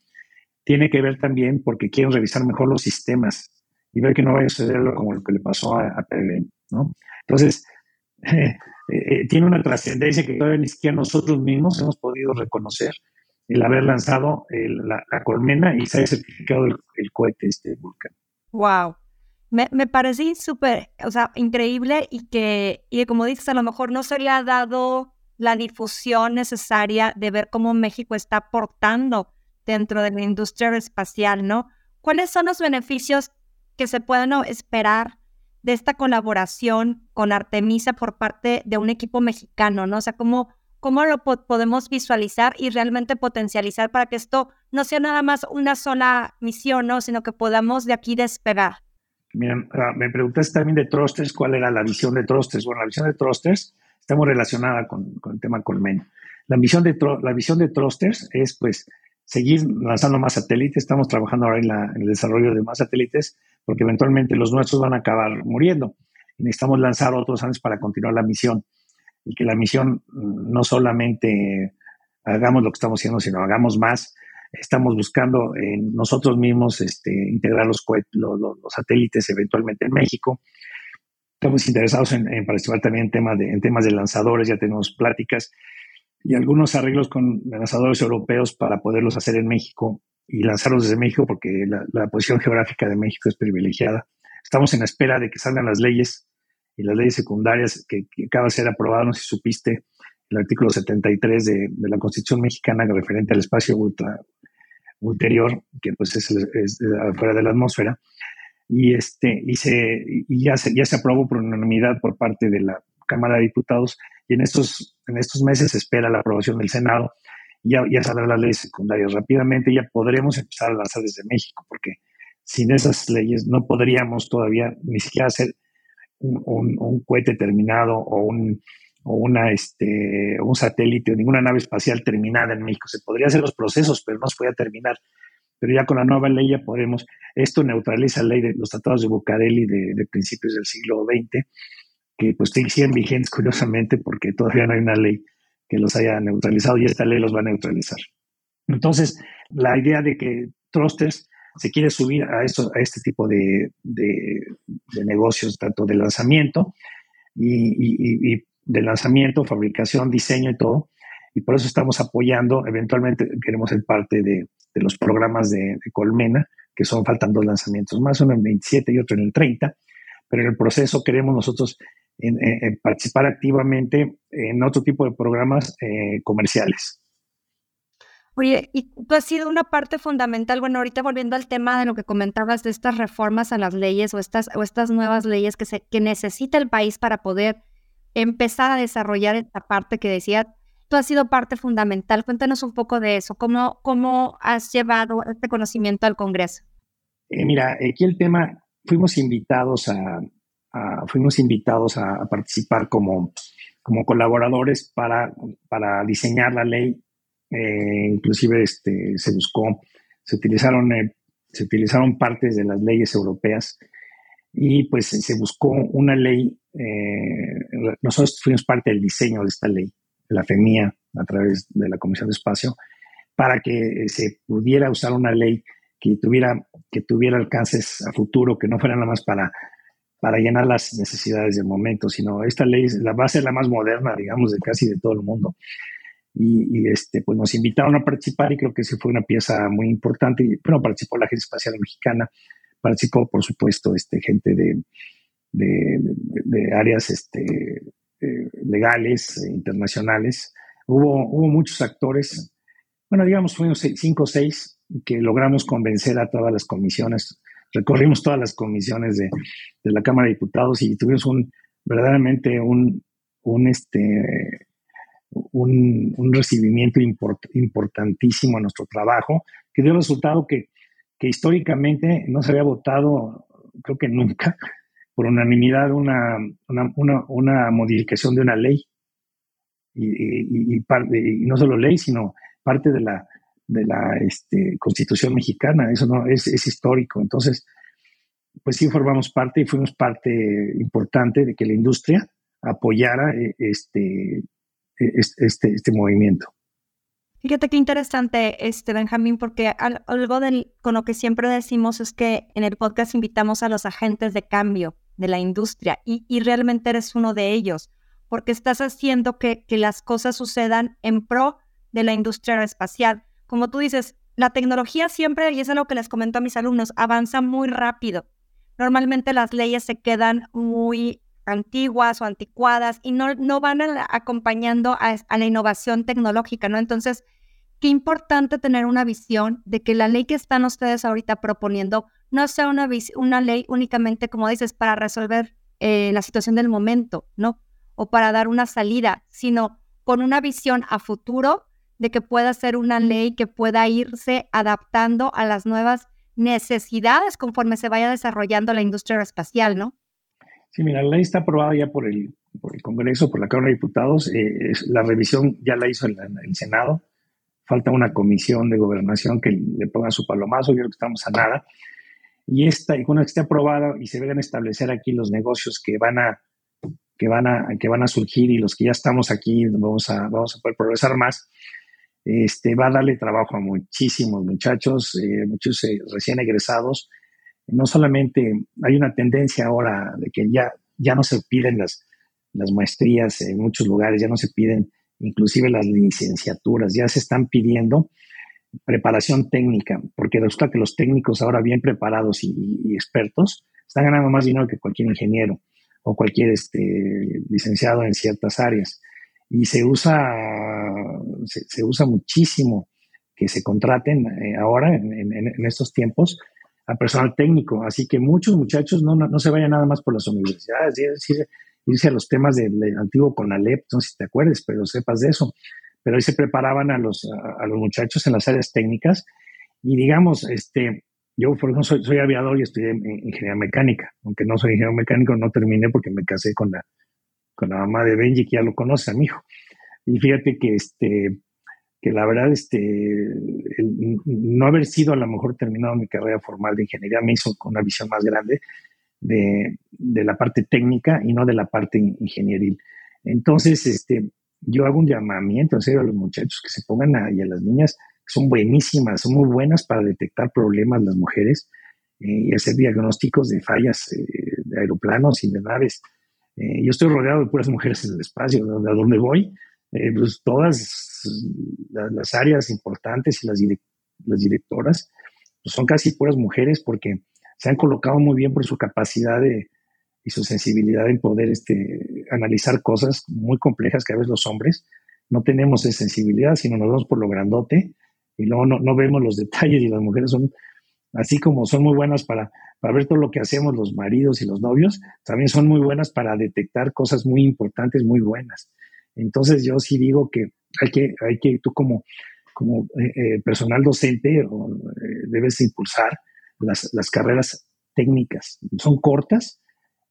tiene que ver también porque quieren revisar mejor los sistemas y ver que no vaya a suceder como lo que le pasó a, a ¿no? Entonces, Eh, eh, tiene una trascendencia que todavía ni siquiera nosotros mismos hemos podido reconocer el haber lanzado la, colmena y se ha certificado el, cohete este Vulcan. Wow. Me, me pareció súper, o sea, increíble y que, y como dices, a lo mejor no se le ha dado la difusión necesaria de ver cómo México está aportando dentro de la industria espacial, ¿no? ¿Cuáles son los beneficios que se pueden esperar de esta colaboración con Artemisa por parte de un equipo mexicano, ¿no? O sea, ¿cómo, cómo lo podemos visualizar y realmente potencializar para que esto no sea nada más una sola misión, ¿no? Sino que podamos de aquí despegar. Mira, ah, me preguntaste también de Trosters, ¿cuál era la visión de Trosters? Bueno, la visión de Trosters está muy relacionada con, el tema Colmen. La, misión de, la visión de Trosters es, pues, seguir lanzando más satélites. Estamos trabajando ahora en, en el desarrollo de más satélites porque eventualmente los nuestros van a acabar muriendo. Y necesitamos lanzar otros años para continuar la misión. Y que la misión mm, no solamente hagamos lo que estamos haciendo, sino hagamos más. Estamos buscando en nosotros mismos este, integrar los, satélites eventualmente en México. Estamos interesados en, participar también en, temas de, en temas de lanzadores, ya tenemos pláticas y algunos arreglos con lanzadores europeos para poderlos hacer en México y lanzarlos desde México porque la, posición geográfica de México es privilegiada. Estamos en espera de que salgan las leyes y las leyes secundarias que, acaba de ser aprobado, no sé si supiste, el artículo 73 de, de la Constitución mexicana referente al espacio ultra, ulterior, que pues es, es, afuera de la atmósfera, y, este, y, se, y ya, se, ya se aprobó por unanimidad por parte de la Cámara de Diputados, y en estos, en estos meses se espera la aprobación del Senado. Ya, ya saldrán las leyes secundarias rápidamente, ya podremos empezar a lanzar desde México, porque sin esas leyes no podríamos todavía ni siquiera hacer un, un, cohete terminado o un, o una, este, un satélite o ninguna nave espacial terminada en México. Se podría hacer los procesos, pero no se podía terminar. Pero ya con la nueva ley ya podremos. Esto neutraliza la ley de los tratados de Bucareli de, de principios del siglo XX, que pues siguen vigentes curiosamente porque todavía no hay una ley que los haya neutralizado y esta ley los va a neutralizar. Entonces, la idea de que Trusters se quiere subir a, esto, a este tipo de, de, negocios, tanto de lanzamiento, y, de lanzamiento, fabricación, diseño y todo. Y por eso estamos apoyando, eventualmente queremos ser parte de, los programas de, Colmena, que son, faltan dos lanzamientos más, uno en el 27 y otro en el 30, pero en el proceso queremos nosotros participar activamente en otro tipo de programas eh, comerciales. Oye, y tú has sido una parte fundamental, bueno, ahorita volviendo al tema de lo que comentabas de estas reformas a las leyes o estas, o estas nuevas leyes que, se, que necesita el país para poder empezar a desarrollar esta parte que decía, tú has sido parte fundamental. Cuéntanos un poco de eso, cómo, cómo has llevado este conocimiento al Congreso. Eh, mira, aquí el tema, fuimos invitados a, fuimos invitados a, participar como, como colaboradores para, para diseñar la ley eh, inclusive este, se buscó, se utilizaron, eh, se utilizaron partes de las leyes europeas y pues se buscó una ley, eh, nosotros fuimos parte del diseño de esta ley, de la FEMIA, a través de la Comisión de Espacio, para que se pudiera usar una ley que tuviera, que tuviera alcances a futuro, que no fuera nada más para, para llenar las necesidades del momento, sino esta ley la, va a ser la más moderna, digamos, de casi de todo el mundo y, este, pues nos invitaron a participar y creo que sí fue una pieza muy importante. Y, bueno, participó la Agencia Espacial Mexicana, participó, por supuesto, este, gente de, de, áreas este, eh, legales, e internacionales. Hubo, hubo muchos actores, bueno, digamos, fuimos cinco o seis que logramos convencer a todas las comisiones. Recorrimos todas las comisiones de, de la Cámara de Diputados y tuvimos un verdaderamente un, un este, un, recibimiento importantísimo a nuestro trabajo, que dio resultado que, históricamente no se había votado, creo que nunca, por unanimidad una, una, modificación de una ley. Y, y, no solo ley, sino parte de la, de la este, Constitución mexicana. Eso no es, es histórico. Entonces, pues sí formamos parte y fuimos parte importante de que la industria apoyara eh, este, e-, este, este movimiento. Fíjate qué interesante, este Benjamín, porque algo del, con lo que siempre decimos es que en el podcast invitamos a los agentes de cambio de la industria y, y realmente eres uno de ellos, porque estás haciendo que, que las cosas sucedan en pro de la industria espacial. Como tú dices, la tecnología siempre, y es lo que les comento a mis alumnos, avanza muy rápido. Normalmente las leyes se quedan muy antiguas o anticuadas y no, no van acompañando a, la innovación tecnológica, ¿no? Entonces, qué importante tener una visión de que la ley que están ustedes ahorita proponiendo no sea una, una ley únicamente, como dices, para resolver eh, la situación del momento, ¿no? O para dar una salida, sino con una visión a futuro de que pueda ser una ley que pueda irse adaptando a las nuevas necesidades conforme se vaya desarrollando la industria espacial, ¿no? Sí, mira, la ley está aprobada ya por el, por el Congreso, por la Cámara de Diputados. Eh, la revisión ya la hizo el, Senado. Falta una comisión de gobernación que le ponga su palomazo. Yo creo que estamos a nada. Y esta, y cuando esté aprobada y se vengan a establecer aquí los negocios que van a que van a, que van a surgir y los que ya estamos aquí vamos a, vamos a poder progresar más, este, va a darle trabajo a muchísimos muchachos, eh, muchos eh, recién egresados, no solamente hay una tendencia ahora de que ya, ya no se piden las, las maestrías en muchos lugares, ya no se piden inclusive las licenciaturas, ya se están pidiendo preparación técnica, porque resulta que los técnicos ahora bien preparados y, expertos están ganando más dinero que cualquier ingeniero o cualquier este, licenciado en ciertas áreas. Y se usa, se, usa muchísimo que se contraten eh, ahora en, estos tiempos a personal técnico. Así que muchos muchachos no, no, se vayan nada más por las universidades, irse, a los temas del, antiguo CONALEP, no sé si te acuerdes, pero sepas de eso. Pero ahí se preparaban a los, a, los muchachos en las áreas técnicas y digamos, este, yo por ejemplo soy, soy aviador y estudié ingeniería mecánica, aunque no soy ingeniero mecánico, no terminé porque me casé con la, con la mamá de Benji, que ya lo conoce a mi hijo. Y fíjate que este, que la verdad, este, no haber sido a lo mejor terminado mi carrera formal de ingeniería me hizo con una visión más grande de, la parte técnica y no de la parte ingenieril. Entonces, este, yo hago un llamamiento en serio a los muchachos que se pongan a, y a las niñas, son buenísimas, son muy buenas para detectar problemas las mujeres eh, y hacer diagnósticos de fallas eh, de aeroplanos y de naves. Eh, yo estoy rodeado de puras mujeres en el espacio, a donde voy, pues todas las, áreas importantes y las, las directoras pues son casi puras mujeres porque se han colocado muy bien por su capacidad de, y su sensibilidad en poder este, analizar cosas muy complejas que a veces los hombres no tenemos esa sensibilidad, sino nos vamos por lo grandote y luego no, no vemos los detalles y las mujeres son, así como son muy buenas para, para ver todo lo que hacemos los maridos y los novios, también son muy buenas para detectar cosas muy importantes, muy buenas. Entonces yo sí digo que hay que, hay que tú como, como eh, eh, personal docente eh, debes impulsar las, las carreras técnicas. Son cortas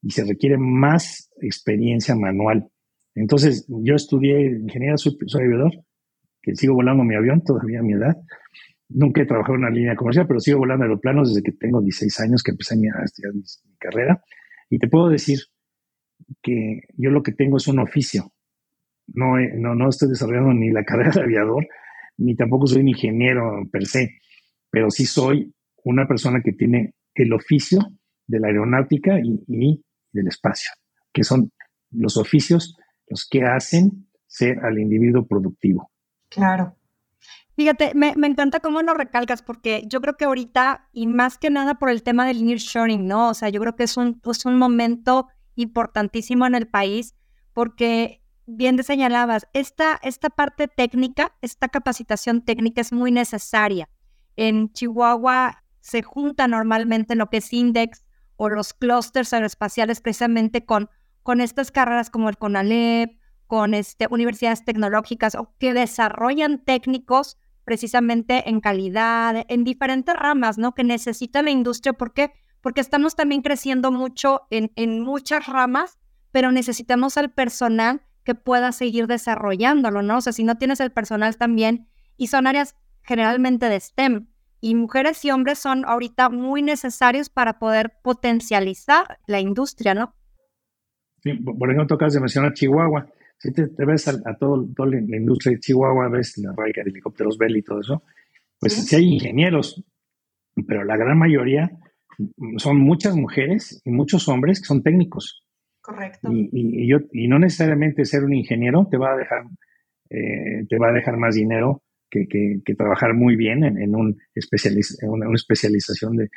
y se requiere más experiencia manual. Entonces, yo estudié ingeniería, soy, aviador, que sigo volando mi avión todavía a mi edad. Nunca he trabajado en una línea comercial, pero sigo volando aeroplanos desde que tengo 16 años que empecé mi, a estudiar mi, carrera. Y te puedo decir que yo lo que tengo es un oficio. No, no, no estoy desarrollando ni la carrera de aviador, ni tampoco soy un ingeniero per se, pero sí soy una persona que tiene el oficio de la aeronáutica y del espacio, que son los oficios los que hacen ser al individuo productivo. Claro. Fíjate, me, encanta cómo lo recalcas, porque yo creo que ahorita, y más que nada por el tema del nearshoring, ¿no? O sea, yo creo que es un, es un momento importantísimo en el país, porque bien te señalabas, esta, esta parte técnica, esta capacitación técnica es muy necesaria. En Chihuahua se junta normalmente lo que es Index o los clústeres aeroespaciales precisamente con con estas carreras como el CONALEP, con este, universidades tecnológicas o que desarrollan técnicos precisamente en calidad, en diferentes ramas, ¿no? Que necesita la industria. ¿Por qué? Porque estamos también creciendo mucho en, en muchas ramas, pero necesitamos al personal que pueda seguir desarrollándolo, ¿no? O sea, si no tienes el personal también, y son áreas generalmente de STEM, y mujeres y hombres son ahorita muy necesarios para poder potencializar la industria, ¿no? por ejemplo, tocas de mencionar Chihuahua. Si te, ves a, todo, toda la industria de Chihuahua, ves la fábrica de helicópteros Bell y todo eso, pues sí. hay ingenieros, pero la gran mayoría son muchas mujeres y muchos hombres que son técnicos. Correcto. Y, yo, y no necesariamente ser un ingeniero te va a dejar, eh, te va a dejar más dinero que, que, trabajar muy bien en, un una, una, especialización de,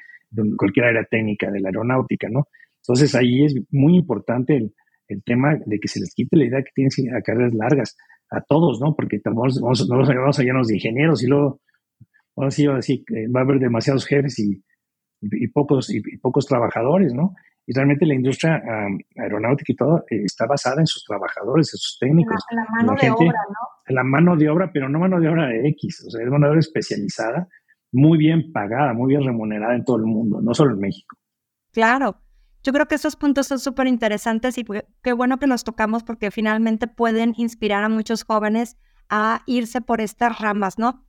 cualquier área técnica de la aeronáutica, ¿no? Entonces ahí es muy importante el, tema de que se les quite la idea que tienen a carreras largas a todos, ¿no? Porque vamos, vamos, a llenarnos de ingenieros y luego ahora sí va a decir que va a haber demasiados jefes y, y, pocos, y, pocos trabajadores, ¿no? Y realmente la industria aeronáutica y todo eh, está basada en sus trabajadores, en sus técnicos. En la, mano de obra, ¿no? En la mano de obra, pero no mano de obra de X, o sea, es mano de obra especializada, muy bien pagada, muy bien remunerada en todo el mundo, no solo en México. Claro. Yo creo que esos puntos son súper interesantes y qué bueno que los tocamos porque finalmente pueden inspirar a muchos jóvenes a irse por estas ramas, ¿no?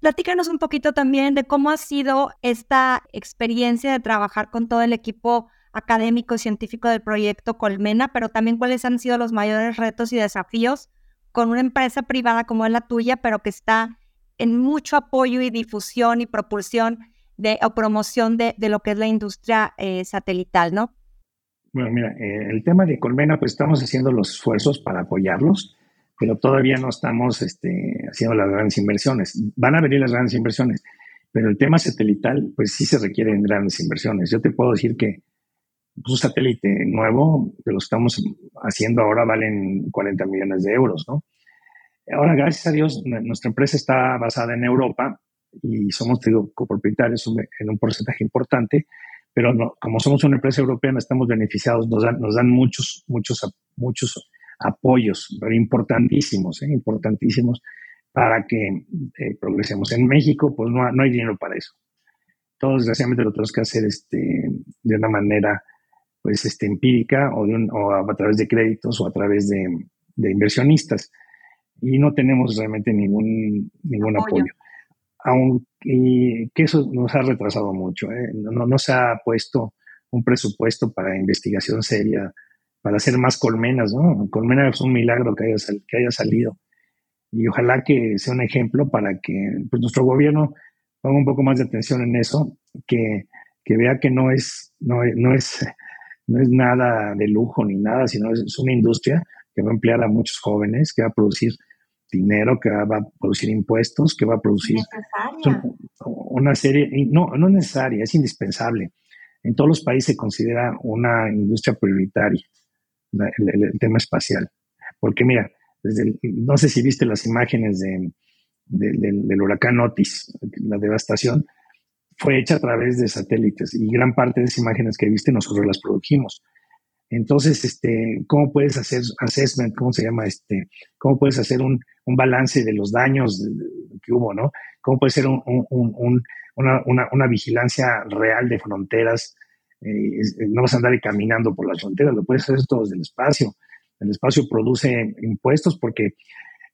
Platícanos un poquito también de cómo ha sido esta experiencia de trabajar con todo el equipo académico y científico del proyecto Colmena, pero también cuáles han sido los mayores retos y desafíos con una empresa privada como es la tuya, pero que está en mucho apoyo y difusión y propulsión de, o promoción de, de, lo que es la industria eh, satelital, ¿no? Bueno, mira, eh, el tema de Colmena, pues estamos haciendo los esfuerzos para apoyarlos, pero todavía no estamos este, haciendo las grandes inversiones. Van a venir las grandes inversiones, pero el tema satelital, pues sí se requieren grandes inversiones. Yo te puedo decir que un satélite nuevo, de lo que estamos haciendo ahora, valen 40 millones de euros, ¿no? Ahora, gracias a Dios, nuestra empresa está basada en Europa y somos copropietarios en un porcentaje importante, pero no, como somos una empresa europea, estamos beneficiados, nos dan, muchos, muchos, muchos apoyos, importantísimos, ¿eh? importantísimos para que eh, progresemos. En México, pues no, no, hay dinero para eso. Todos, desgraciadamente, lo tenemos que hacer este, de una manera pues, este, empírica o, de un, o a, través de créditos o a través de, de inversionistas. Y no tenemos realmente ningún, ningún apoyo aunque que eso nos ha retrasado mucho. ¿eh? No, no, se ha puesto un presupuesto para investigación seria, para hacer más colmenas, ¿no? Colmena es un milagro que haya, que haya salido. Y ojalá que sea un ejemplo para que pues, nuestro gobierno ponga un poco más de atención en eso, que, que vea que no es, no, no es, no es nada de lujo ni nada, sino es, una industria que va a emplear a muchos jóvenes, que va a producir dinero, que va, a producir impuestos, que va a producir una serie, no, no es necesaria, es indispensable. En todos los países se considera una industria prioritaria el, tema espacial. Porque mira, desde no sé si viste las imágenes de, del huracán Otis, la devastación, fue hecha a través de satélites y gran parte de esas imágenes que viste nosotros las produjimos. Entonces, este, ¿cómo puedes hacer assessment? ¿Cómo se llama? Este, ¿Cómo puedes hacer un, un balance de los daños que hubo, no? ¿Cómo puede ser un, un, una, una, vigilancia real de fronteras? Eh, no vas a andar caminando por las fronteras, lo puedes hacer todo desde el espacio. El espacio produce impuestos porque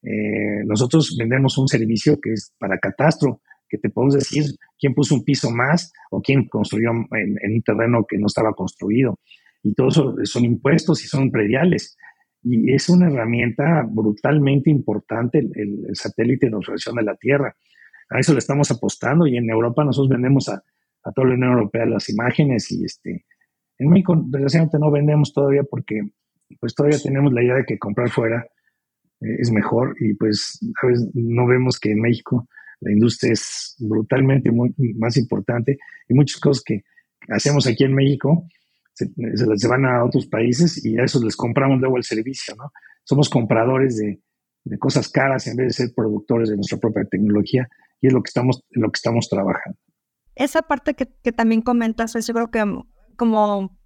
eh, nosotros vendemos un servicio que es para catastro, que te podemos decir quién puso un piso más o quién construyó en, un terreno que no estaba construido. Y todo eso son impuestos y son prediales. Y es una herramienta brutalmente importante el, satélite de observación de la Tierra. A eso le estamos apostando y en Europa nosotros vendemos a, a toda la Unión Europea las imágenes y este, en México desgraciadamente no vendemos todavía porque pues todavía tenemos la idea de que comprar fuera eh, es mejor y pues a veces no vemos que en México la industria es brutalmente muy, más importante y muchas cosas que hacemos aquí en México se, se, van a otros países y a esos les compramos luego el servicio, ¿no? Somos compradores de, de, cosas caras en vez de ser productores de nuestra propia tecnología y es lo que estamos, lo que estamos trabajando. Esa parte que, que también comentas, yo creo que como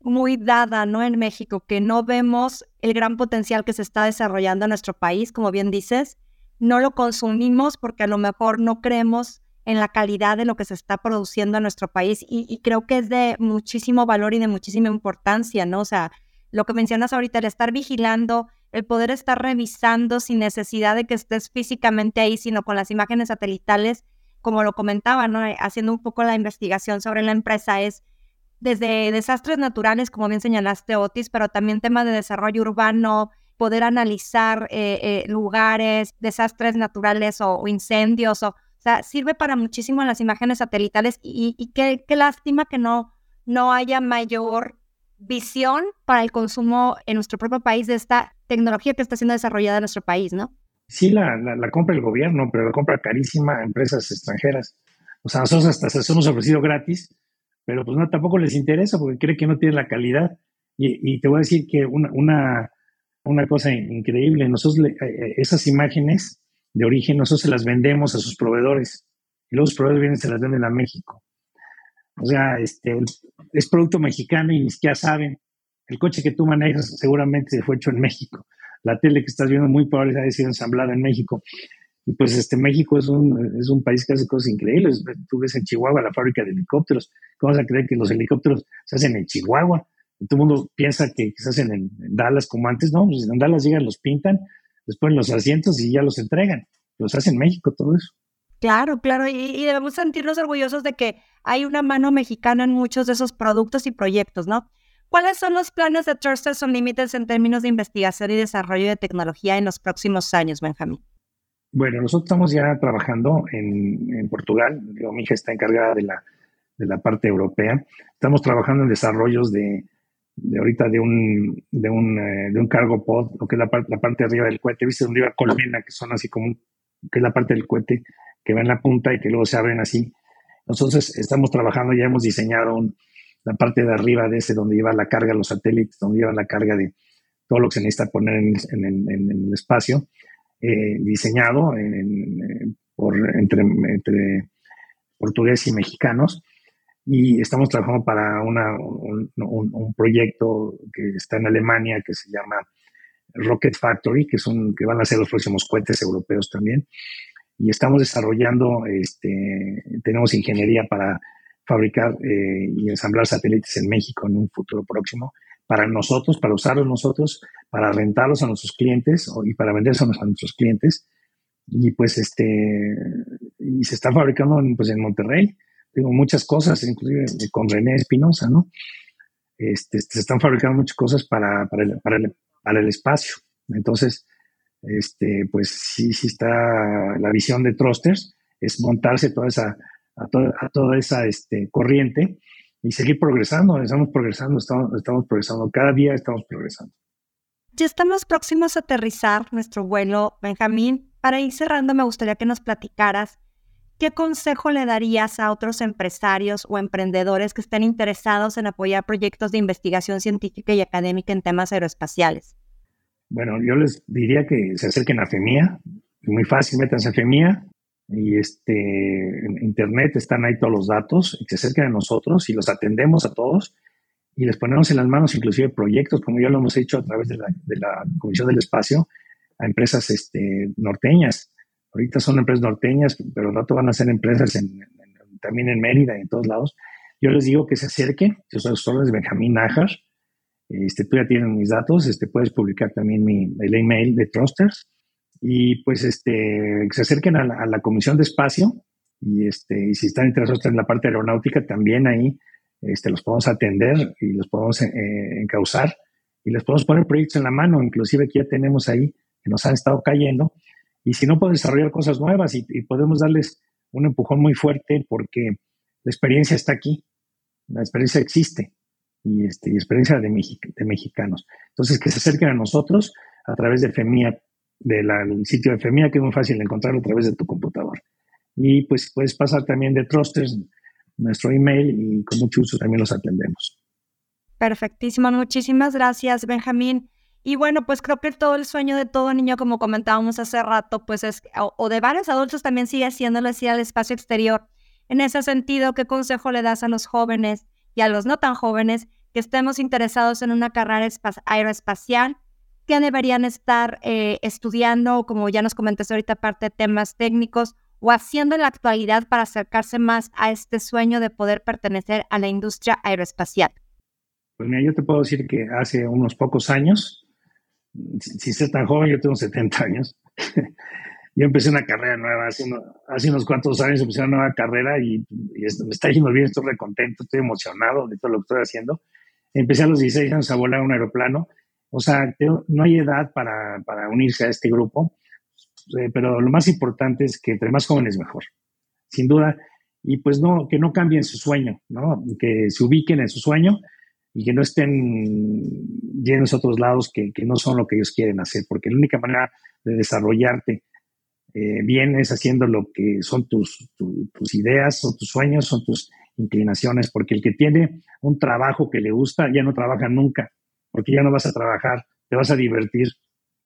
muy dada, ¿no? En México, que no vemos el gran potencial que se está desarrollando en nuestro país, como bien dices, no lo consumimos porque a lo mejor no creemos en la calidad de lo que se está produciendo en nuestro país y, creo que es de muchísimo valor y de muchísima importancia, ¿no? O sea, lo que mencionas ahorita, el estar vigilando, el poder estar revisando sin necesidad de que estés físicamente ahí, sino con las imágenes satelitales, como lo comentaba, ¿no? Haciendo un poco la investigación sobre la empresa es desde desastres naturales, como bien señalaste, Otis, pero también temas de desarrollo urbano, poder analizar eh, eh, lugares, desastres naturales o, incendios, o, sea, sirve para muchísimo las imágenes satelitales y, qué, lástima que no, no haya mayor visión para el consumo en nuestro propio país de esta tecnología que está siendo desarrollada en nuestro país, ¿no? Sí, la, la, compra el gobierno, pero la compra carísima a empresas extranjeras. O sea, nosotros hasta se hemos ofrecido gratis pero pues no, tampoco les interesa porque cree que no tiene la calidad. Y, te voy a decir que una, una, una cosa increíble, nosotros eh, eh, esas imágenes de origen, nosotros se las vendemos a sus proveedores y luego los proveedores vienen y se las venden a México. O sea, este, es producto mexicano y ni siquiera saben. El coche que tú manejas seguramente se fue hecho en México. La tele que estás viendo muy probablemente ha sido ensamblada en México. Y pues este México es un, es un país que hace cosas increíbles. Tú ves en Chihuahua la fábrica de helicópteros. ¿Cómo vas a creer que los helicópteros se hacen en Chihuahua? Todo el mundo piensa que se hacen en, Dallas como antes. No, pues en Dallas llegan, los pintan, ponen los asientos y ya los entregan. Los hacen en México todo eso. Claro, claro, y, debemos sentirnos orgullosos de que hay una mano mexicana en muchos de esos productos y proyectos, ¿no? ¿Cuáles son los planes de Trusters Unlimited en términos de investigación y desarrollo de tecnología en los próximos años, Benjamín? Bueno, nosotros estamos ya trabajando en, Portugal. mi hija está encargada de la, de la parte europea. Estamos trabajando en desarrollos de, de ahorita de un, de un, eh, de un cargo pod, lo que es la, parte, la parte arriba del cohete. ¿Viste? Donde iba colmena, que son así como, que es la parte del cohete que va en la punta y que luego se abren así. Entonces, estamos trabajando, ya hemos diseñado la parte de arriba de ese, donde lleva la carga, los satélites, donde lleva la carga de todo lo que se necesita poner en, en, el espacio. Eh, diseñado por, entre, entre portugueses y mexicanos y estamos trabajando para una, un, proyecto que está en Alemania que se llama Rocket Factory, que, son, que van a ser los próximos cohetes europeos también. Y estamos desarrollando, este, tenemos ingeniería para fabricar eh, y ensamblar satélites en México en un futuro próximo para nosotros, para usarlos nosotros, para rentarlos a nuestros clientes y para vendérselos a nuestros clientes. Y pues este, y se está fabricando en, pues en Monterrey, muchas cosas, inclusive con René Espinosa, ¿no? Este, se están fabricando muchas cosas para, para, el, para, el, espacio. Entonces, este, pues sí, sí está la visión de Trusters, es montarse toda esa, a, toda, a toda esa este, corriente y seguir progresando, estamos progresando, estamos, estamos progresando, cada día estamos progresando. Ya estamos próximos a aterrizar nuestro vuelo, Benjamín. Para ir cerrando, me gustaría que nos platicaras ¿qué consejo le darías a otros empresarios o emprendedores que estén interesados en apoyar proyectos de investigación científica y académica en temas aeroespaciales? Bueno, yo les diría que se acerquen a FEMIA. Es muy fácil, métanse a FEMIA y este, en internet están ahí todos los datos se acerquen a nosotros y los atendemos a todos y les ponemos en las manos inclusive proyectos, como ya lo hemos hecho a través de la, de la Comisión del Espacio, a empresas este, norteñas Ahorita son empresas norteñas, pero al rato van a ser empresas también en Mérida y en todos lados. Yo les digo que se acerquen, yo soy de Benjamín Najar, este, tú ya tienes mis datos, este, puedes publicar también mi, el email de Trusters. Y pues este, se acerquen a la, Comisión de Espacio. Y, este, y si están interesados en la parte aeronáutica, también ahí este, los podemos atender y los podemos eh, encauzar. Y les podemos poner proyectos en la mano, inclusive que ya tenemos ahí que nos han estado cayendo y si no, puedo desarrollar cosas nuevas y, podemos darles un empujón muy fuerte porque la experiencia está aquí, la experiencia existe y, este, experiencia de, de mexicanos. Entonces, que se acerquen a nosotros a través de FEMIA, del sitio de FEMIA, que es muy fácil encontrarlo a través de tu computador. Y pues puedes pasar también de Trusters nuestro email y con mucho gusto también los atendemos. Perfectísimo, muchísimas gracias, Benjamín. Y bueno, pues creo que todo el sueño de todo niño, como comentábamos hace rato, pues es, o, de varios adultos también sigue siendo así al espacio exterior. En ese sentido, ¿qué consejo le das a los jóvenes y a los no tan jóvenes que estemos interesados en una carrera aeroespacial? ¿Qué deberían estar eh, estudiando, como ya nos comentaste ahorita, parte de temas técnicos, o haciendo en la actualidad para acercarse más a este sueño de poder pertenecer a la industria aeroespacial? Pues mira, yo te puedo decir que hace unos pocos años si ser tan joven, yo tengo 70 años. yo empecé una carrera nueva hace, hace, unos cuantos años, empecé una nueva carrera y, me está yendo bien, estoy recontento, estoy emocionado de todo lo que estoy haciendo. Empecé a los 16 años a volar un aeroplano. O sea, no hay edad para, para unirse a este grupo, eh, pero lo más importante es que entre más jóvenes mejor, sin duda. Y pues no, que no cambien su sueño, ¿no? que se ubiquen en su sueño y que no estén llenos a otros lados que, no son lo que ellos quieren hacer, porque la única manera de desarrollarte eh, bien es haciendo lo que son tus, tus ideas, son tus sueños, son tus inclinaciones, porque el que tiene un trabajo que le gusta ya no trabaja nunca, porque ya no vas a trabajar, te vas a divertir.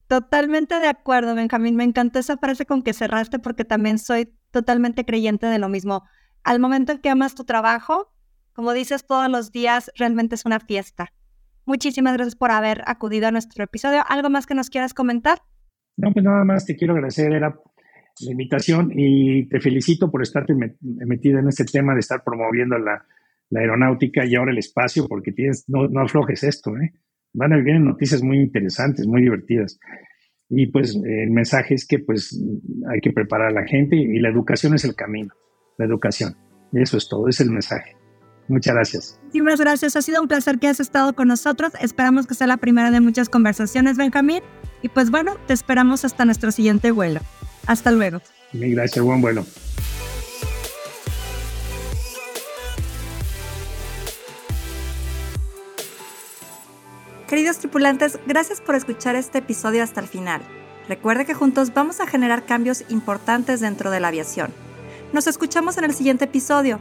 Totalmente de acuerdo, Benjamín. Me encantó esa frase con que cerraste porque también soy totalmente creyente de lo mismo. Al momento en que amas tu trabajo, como dices, todos los días realmente es una fiesta. Muchísimas gracias por haber acudido a nuestro episodio. ¿Algo más que nos quieras comentar? No, pues nada más te quiero agradecer era la invitación y te felicito por estarte metido en este tema de estar promoviendo la, aeronáutica y ahora el espacio, porque tienes, no, no aflojes esto, ¿eh? Van a vivir noticias muy interesantes, muy divertidas. Y pues el mensaje es que pues hay que preparar a la gente y la educación es el camino, la educación. Eso es todo, es el mensaje. Muchas gracias. Muchísimas gracias. Ha sido un placer que hayas estado con nosotros. Esperamos que sea la primera de muchas conversaciones, Benjamín. Y pues bueno, te esperamos hasta nuestro siguiente vuelo. Hasta luego. gracias. Buen vuelo. Queridos tripulantes, gracias por escuchar este episodio hasta el final. Recuerde que juntos vamos a generar cambios importantes dentro de la aviación. Nos escuchamos en el siguiente episodio